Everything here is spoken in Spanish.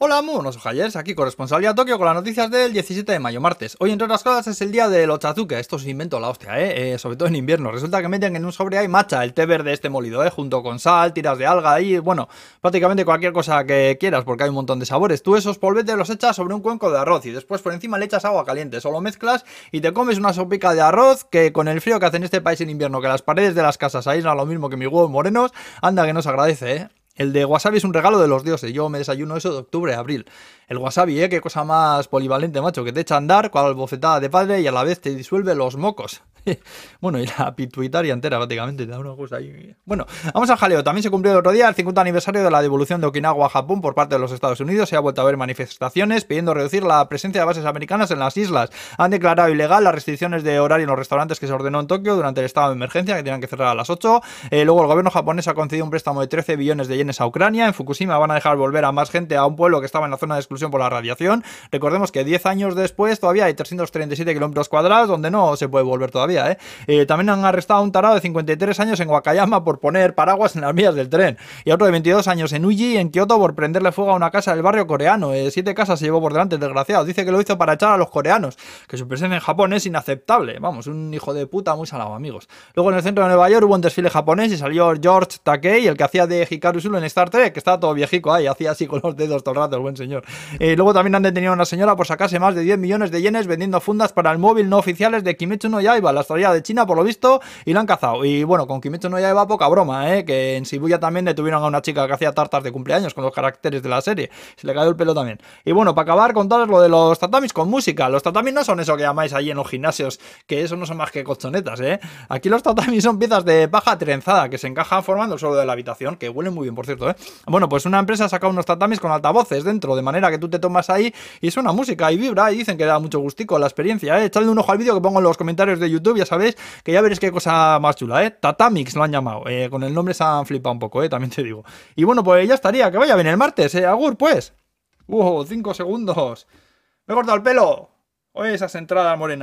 Hola, muy buenos ojayers, aquí corresponsalía Tokio con las noticias del 17 de mayo, martes. Hoy, entre otras cosas, es el día del ochazuke. Esto es invento la hostia, ¿eh? ¿eh? Sobre todo en invierno. Resulta que meten en un sobre hay matcha, el té verde este molido, ¿eh? Junto con sal, tiras de alga y, bueno, prácticamente cualquier cosa que quieras porque hay un montón de sabores. Tú esos polvetes los echas sobre un cuenco de arroz y después por encima le echas agua caliente. Solo mezclas y te comes una sopica de arroz que con el frío que hace en este país en invierno, que las paredes de las casas aíslan lo mismo que mis huevos morenos, anda que nos agradece, ¿eh? El de wasabi es un regalo de los dioses. Yo me desayuno eso de octubre a abril. El wasabi, ¿eh? Qué cosa más polivalente, macho. Que te echa a andar, cual bofetada de padre y a la vez te disuelve los mocos. bueno, y la pituitaria entera prácticamente, da una cosa ahí. Bueno, vamos al jaleo. También se cumplió el otro día el 50 aniversario de la devolución de Okinawa a Japón por parte de los Estados Unidos. Se ha vuelto a ver manifestaciones pidiendo reducir la presencia de bases americanas en las islas. Han declarado ilegal las restricciones de horario en los restaurantes que se ordenó en Tokio durante el estado de emergencia, que tenían que cerrar a las 8. Eh, luego el gobierno japonés ha concedido un préstamo de 13 billones de yenes a Ucrania. En Fukushima van a dejar volver a más gente a un pueblo que estaba en la zona de exclusión por la radiación. Recordemos que 10 años después todavía hay 337 kilómetros cuadrados donde no se puede volver todavía. ¿eh? Eh, también han arrestado a un tarado de 53 años en Wakayama por poner paraguas en las vías del tren. Y a otro de 22 años en Uji, en Kioto, por prenderle fuego a una casa del barrio coreano. Eh, siete casas se llevó por delante, desgraciado. Dice que lo hizo para echar a los coreanos, que su presencia en Japón es inaceptable. Vamos, un hijo de puta muy salado, amigos. Luego en el centro de Nueva York hubo un desfile japonés y salió George Takei, el que hacía de Hikaru Sulu en Star Trek, que estaba todo viejico ahí, hacía así con los dedos todo el rato, el buen señor. Eh, luego también han detenido a una señora por sacarse más de 10 millones de yenes vendiendo fundas para el móvil no oficiales de Kimetsu no Yaiba, la estrella de China, por lo visto, y la han cazado. Y bueno, con Kimetsu no Yaiba poca broma, ¿eh? Que en Shibuya también detuvieron a una chica que hacía tartas de cumpleaños con los caracteres de la serie. Se le cayó el pelo también. Y bueno, para acabar, contaros lo de los tatamis con música. Los tatamis no son eso que llamáis allí en los gimnasios, que eso no son más que colchonetas, ¿eh? Aquí los tatamis son piezas de paja trenzada que se encajan formando el suelo de la habitación, que huelen muy bien, por cierto, ¿eh? Bueno, pues una empresa ha sacado unos tatamis con altavoces dentro, de manera que tú te tomas ahí y suena música y vibra y dicen que da mucho gustico la experiencia, ¿eh? Echadle un ojo al vídeo que pongo en los comentarios de YouTube, ya sabéis que ya veréis qué cosa más chula, ¿eh? Tatamix lo han llamado, eh, con el nombre se han flipado un poco, ¿eh? También te digo. Y bueno, pues ya estaría, que vaya bien el martes, ¿eh? Agur, pues. Uh, cinco segundos. Me he cortado el pelo. Oye, esas entradas morenas.